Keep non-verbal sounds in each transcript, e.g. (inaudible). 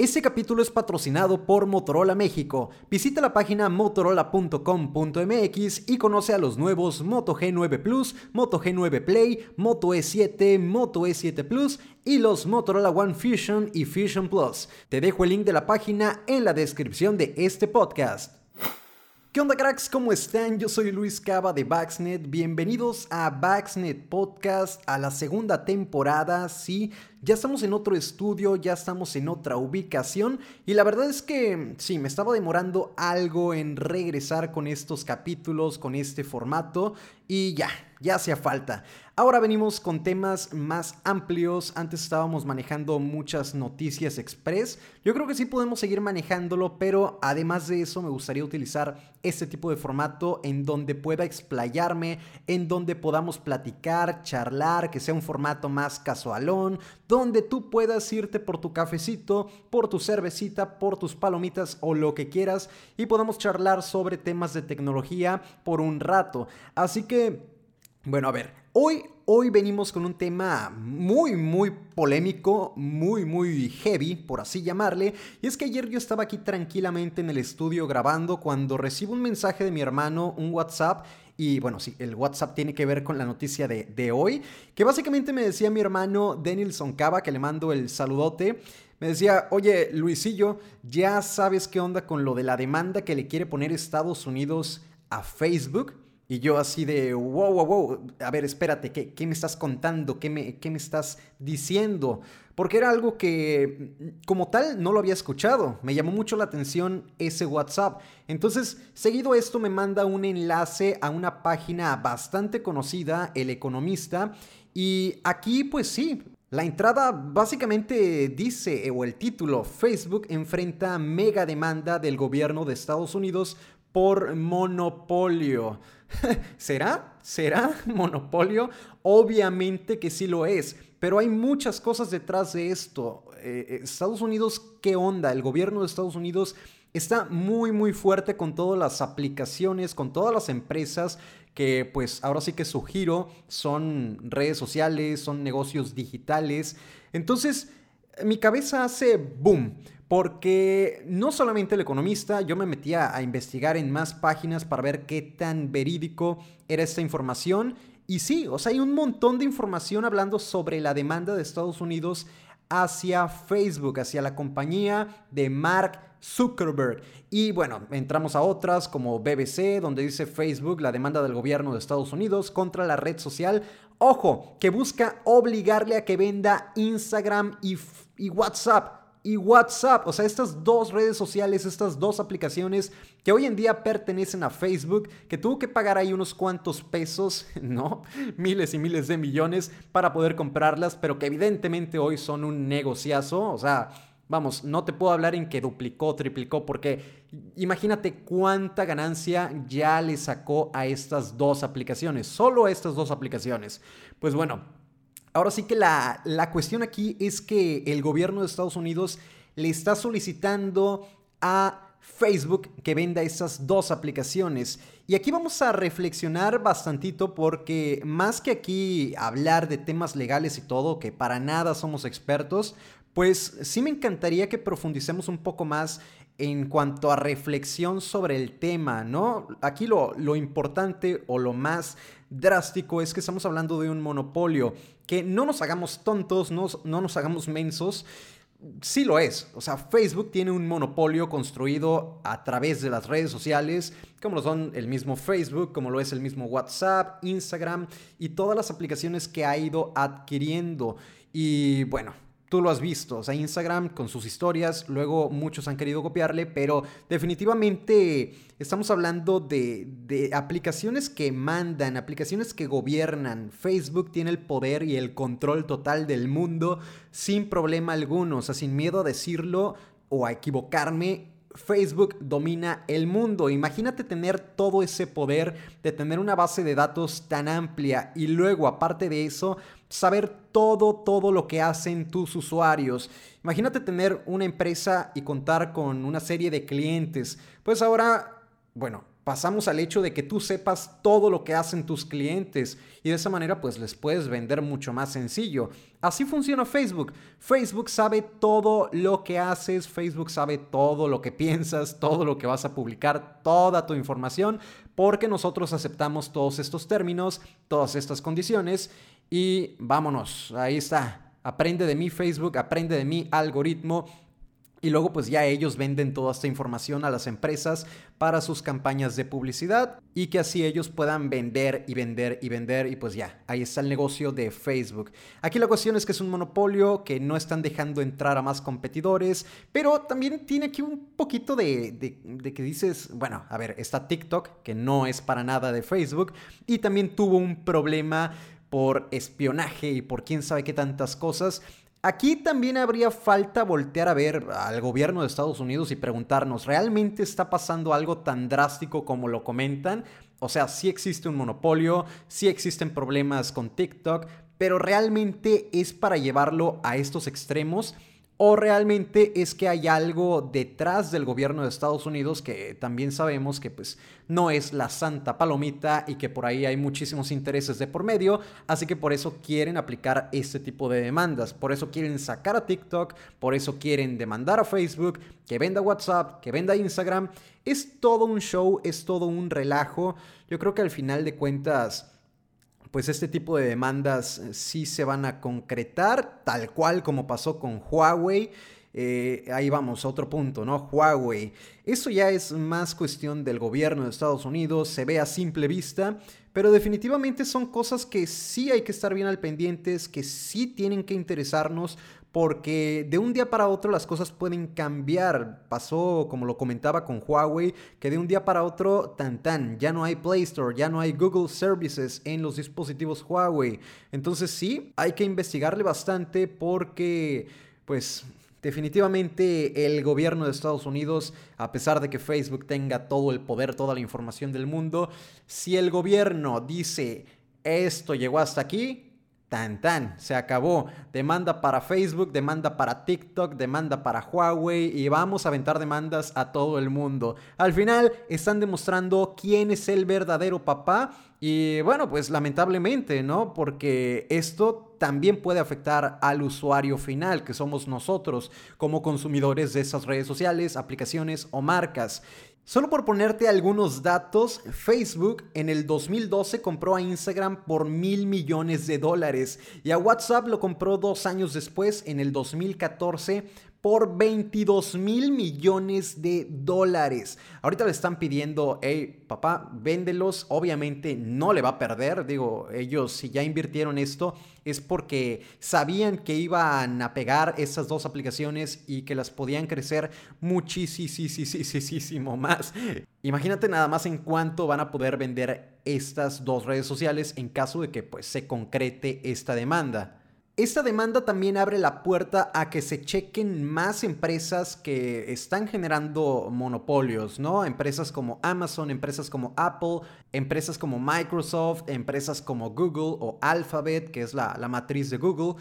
Este capítulo es patrocinado por Motorola México. Visita la página motorola.com.mx y conoce a los nuevos Moto G9 Plus, Moto G9 Play, Moto E7, Moto E7 Plus y los Motorola One Fusion y Fusion Plus. Te dejo el link de la página en la descripción de este podcast. ¿Qué onda cracks? ¿Cómo están? Yo soy Luis Cava de Baxnet. Bienvenidos a Baxnet Podcast, a la segunda temporada. Sí, ya estamos en otro estudio, ya estamos en otra ubicación y la verdad es que sí, me estaba demorando algo en regresar con estos capítulos, con este formato y ya, ya hacía falta. Ahora venimos con temas más amplios. Antes estábamos manejando muchas noticias express. Yo creo que sí podemos seguir manejándolo, pero además de eso me gustaría utilizar este tipo de formato en donde pueda explayarme, en donde podamos platicar, charlar, que sea un formato más casualón, donde tú puedas irte por tu cafecito, por tu cervecita, por tus palomitas o lo que quieras y podamos charlar sobre temas de tecnología por un rato. Así que, bueno, a ver, hoy, hoy venimos con un tema muy, muy polémico, muy, muy heavy, por así llamarle. Y es que ayer yo estaba aquí tranquilamente en el estudio grabando cuando recibo un mensaje de mi hermano, un WhatsApp, y bueno, sí, el WhatsApp tiene que ver con la noticia de, hoy, que básicamente me decía mi hermano Denilson Cava, que le mando el saludote. Me decía, oye Luisillo, ya sabes qué onda con lo de la demanda que le quiere poner Estados Unidos a Facebook. Y yo así de, wow, wow, wow, a ver, espérate, ¿qué, qué me estás contando? ¿Qué me, ¿Qué me estás diciendo? Porque era algo que como tal no lo había escuchado. Me llamó mucho la atención ese WhatsApp. Entonces, seguido esto me manda un enlace a una página bastante conocida, El Economista. Y aquí, pues sí, la entrada básicamente dice, o el título, Facebook enfrenta mega demanda del gobierno de Estados Unidos por monopolio. (laughs) ¿Será? ¿Será (laughs) monopolio? Obviamente que sí lo es, pero hay muchas cosas detrás de esto. Eh, eh, Estados Unidos, ¿qué onda? El gobierno de Estados Unidos está muy muy fuerte con todas las aplicaciones, con todas las empresas que pues ahora sí que su giro son redes sociales, son negocios digitales. Entonces, mi cabeza hace boom. Porque no solamente el economista, yo me metía a investigar en más páginas para ver qué tan verídico era esta información. Y sí, o sea, hay un montón de información hablando sobre la demanda de Estados Unidos hacia Facebook, hacia la compañía de Mark Zuckerberg. Y bueno, entramos a otras como BBC, donde dice Facebook la demanda del gobierno de Estados Unidos contra la red social. Ojo, que busca obligarle a que venda Instagram y, WhatsApp y WhatsApp. O sea, estas dos redes sociales, estas dos aplicaciones que hoy en día pertenecen a Facebook, que tuvo que pagar ahí unos cuantos pesos, (laughs) ¿no? Miles y miles de millones para poder comprarlas, pero que evidentemente hoy son un negociazo. O sea, vamos, no te puedo hablar en que duplicó, triplicó, porque imagínate cuánta ganancia ya le sacó a estas dos aplicaciones, solo a estas dos aplicaciones. Pues bueno. Ahora sí que la, cuestión aquí es que el gobierno de Estados Unidos le está solicitando a Facebook que venda esas dos aplicaciones. Y aquí vamos a reflexionar bastantito porque más que aquí hablar de temas legales y todo, que para nada somos expertos, pues sí me encantaría que profundicemos un poco más en cuanto a reflexión sobre el tema, ¿no? Aquí lo, lo importante o lo más drástico es que estamos hablando de un monopolio, que no nos hagamos tontos, no, no nos hagamos mensos, sí lo es. O sea, Facebook tiene un monopolio construido a través de las redes sociales, como lo son el mismo Facebook, como lo es el mismo WhatsApp, Instagram y todas las aplicaciones que ha ido adquiriendo. Y bueno, Tú lo has visto, o sea, Instagram con sus historias, luego muchos han querido copiarle, pero definitivamente estamos hablando de, aplicaciones que mandan, aplicaciones que gobiernan. Facebook tiene el poder y el control total del mundo sin problema alguno, o sea, sin miedo a decirlo o a equivocarme. Facebook domina el mundo. Imagínate tener todo ese poder de tener una base de datos tan amplia y luego, aparte de eso, saber todo, todo lo que hacen tus usuarios. Imagínate tener una empresa y contar con una serie de clientes. Pues ahora, bueno, pasamos al hecho de que tú sepas todo lo que hacen tus clientes y de esa manera pues les puedes vender mucho más sencillo. Así funciona Facebook. Facebook sabe todo lo que haces, Facebook sabe todo lo que (laughs) piensas, todo lo que vas a publicar, toda tu información, porque nosotros aceptamos todos estos términos, todas estas condiciones y vámonos, ahí está. Aprende de mi Facebook, aprende de mi algoritmo y luego pues ya ellos venden toda esta información a las empresas para sus campañas de publicidad y que así ellos puedan vender y vender y vender y pues ya, ahí está el negocio de Facebook. Aquí la cuestión es que es un monopolio que no están dejando entrar a más competidores, pero también tiene aquí un poquito de, de que dices, bueno, a ver, está TikTok, que no es para nada de Facebook, y también tuvo un problema por espionaje y por quién sabe qué tantas cosas. Aquí también habría falta voltear a ver al gobierno de Estados Unidos y preguntarnos, ¿realmente está pasando algo tan drástico como lo comentan? O sea, sí existe un monopolio, sí existen problemas con TikTok, pero realmente es para llevarlo a estos extremos ¿O realmente es que hay algo detrás del gobierno de Estados Unidos que también sabemos que pues no es la santa palomita y que por ahí hay muchísimos intereses de por medio, así que por eso quieren aplicar este tipo de demandas, por eso quieren sacar a TikTok, por eso quieren demandar a Facebook, que venda WhatsApp, que venda Instagram, es todo un show, es todo un relajo, yo creo que al final de cuentas pues este tipo de demandas eh, sí se van a concretar, tal cual como pasó con Huawei. Eh, ahí vamos, otro punto, ¿no? Huawei. Eso ya es más cuestión del gobierno de Estados Unidos, se ve a simple vista, pero definitivamente son cosas que sí hay que estar bien al pendientes, que sí tienen que interesarnos, porque de un día para otro las cosas pueden cambiar. Pasó, como lo comentaba con Huawei, que de un día para otro, tan tan, ya no hay Play Store, ya no hay Google Services en los dispositivos Huawei. Entonces sí, hay que investigarle bastante porque, pues, Definitivamente el gobierno de Estados Unidos, a pesar de que Facebook tenga todo el poder, toda la información del mundo, si el gobierno dice esto llegó hasta aquí, Tan tan, se acabó. Demanda para Facebook, demanda para TikTok, demanda para Huawei y vamos a aventar demandas a todo el mundo. Al final están demostrando quién es el verdadero papá y bueno, pues lamentablemente, ¿no? Porque esto también puede afectar al usuario final, que somos nosotros como consumidores de esas redes sociales, aplicaciones o marcas. Solo por ponerte algunos datos, Facebook en el 2012 compró a Instagram por mil millones de dólares y a WhatsApp lo compró dos años después, en el 2014, por 22 mil millones de dólares. Ahorita le están pidiendo, hey, papá, véndelos. Obviamente no le va a perder. Digo, ellos si ya invirtieron esto es porque sabían que iban a pegar esas dos aplicaciones y que las podían crecer muchísimo más. Imagínate nada más en cuánto van a poder vender estas dos redes sociales en caso de que pues se concrete esta demanda. Esta demanda también abre la puerta a que se chequen más empresas que están generando monopolios, ¿no? Empresas como Amazon, empresas como Apple, empresas como Microsoft, empresas como Google o Alphabet, que es la, matriz de Google,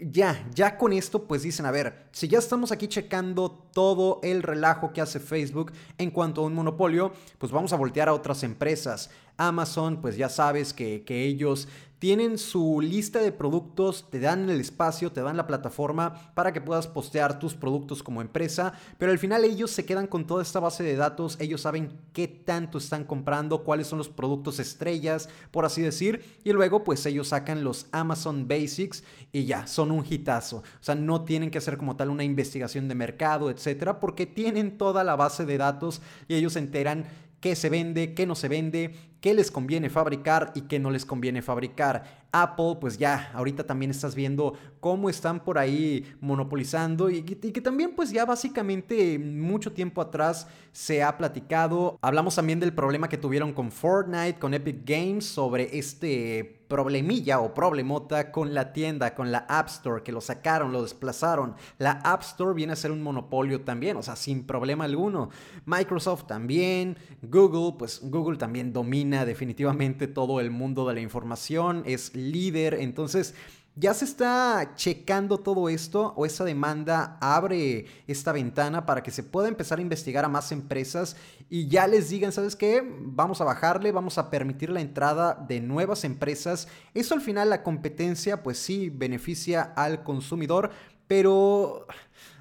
ya, ya con esto pues dicen, a ver, si ya estamos aquí checando todo el relajo que hace Facebook en cuanto a un monopolio, pues vamos a voltear a otras empresas. Amazon, pues ya sabes que ellos tienen su lista de productos, te dan el espacio, te dan la plataforma para que puedas postear tus productos como empresa, pero al final ellos se quedan con toda esta base de datos, ellos saben qué tanto están comprando, cuáles son los productos estrellas, por así decir, y luego pues ellos sacan los Amazon Basics y ya, son un hitazo. O sea, no tienen que hacer como tal una investigación de mercado, etcétera, porque tienen toda la base de datos y ellos se enteran qué se vende, qué no se vende, qué les conviene fabricar y qué no les conviene fabricar. Apple, pues ya, ahorita también estás viendo cómo están por ahí monopolizando y, que también pues ya básicamente mucho tiempo atrás se ha platicado. Hablamos también del problema que tuvieron con Fortnite, con Epic Games sobre este problemilla o problemota con la tienda, con la App Store, que lo sacaron, lo desplazaron. La App Store viene a ser un monopolio también, o sea, sin problema alguno. Microsoft también, Google, pues Google también domina definitivamente todo el mundo de la información, es líder, entonces ya se está checando todo esto o esa demanda abre esta ventana para que se pueda empezar a investigar a más empresas y ya les digan, ¿sabes qué? Vamos a bajarle, vamos a permitir la entrada de nuevas empresas. Eso al final la competencia pues sí beneficia al consumidor, pero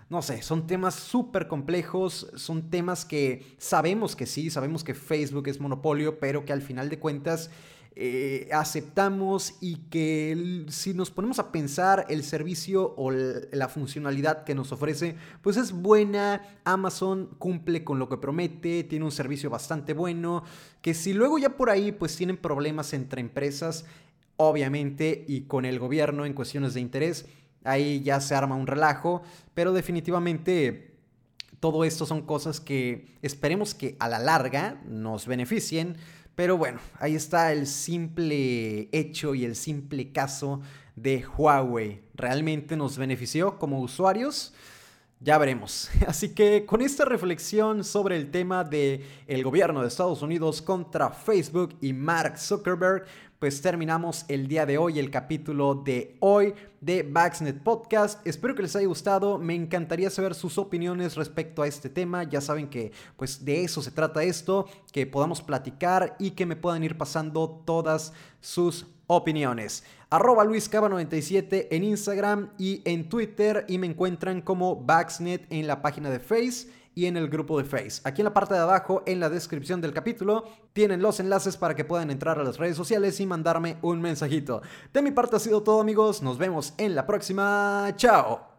no sé, son temas súper complejos, son temas que sabemos que sí, sabemos que Facebook es monopolio, pero que al final de cuentas eh, aceptamos y que si nos ponemos a pensar el servicio o la funcionalidad que nos ofrece, pues es buena, Amazon cumple con lo que promete, tiene un servicio bastante bueno, que si luego ya por ahí pues tienen problemas entre empresas, obviamente, y con el gobierno en cuestiones de interés, ahí ya se arma un relajo, pero definitivamente todo esto son cosas que esperemos que a la larga nos beneficien pero bueno, ahí está el simple hecho y el simple caso de Huawei. ¿Realmente nos benefició como usuarios? Ya veremos. (laughs) Así que con esta reflexión sobre el tema de el gobierno de Estados Unidos contra Facebook y Mark Zuckerberg, pues terminamos el día de hoy el capítulo de hoy de Baxnet Podcast. Espero que les haya gustado. Me encantaría saber sus opiniones respecto a este tema. Ya saben que pues de eso se trata esto, que podamos platicar y que me puedan ir pasando todas sus opiniones. Arroba LuisCaba97 en Instagram y en Twitter y me encuentran como Baxnet en la página de Face y en el grupo de Face. Aquí en la parte de abajo, en la descripción del capítulo, tienen los enlaces para que puedan entrar a las redes sociales y mandarme un mensajito. De mi parte ha sido todo amigos, nos vemos en la próxima, chao.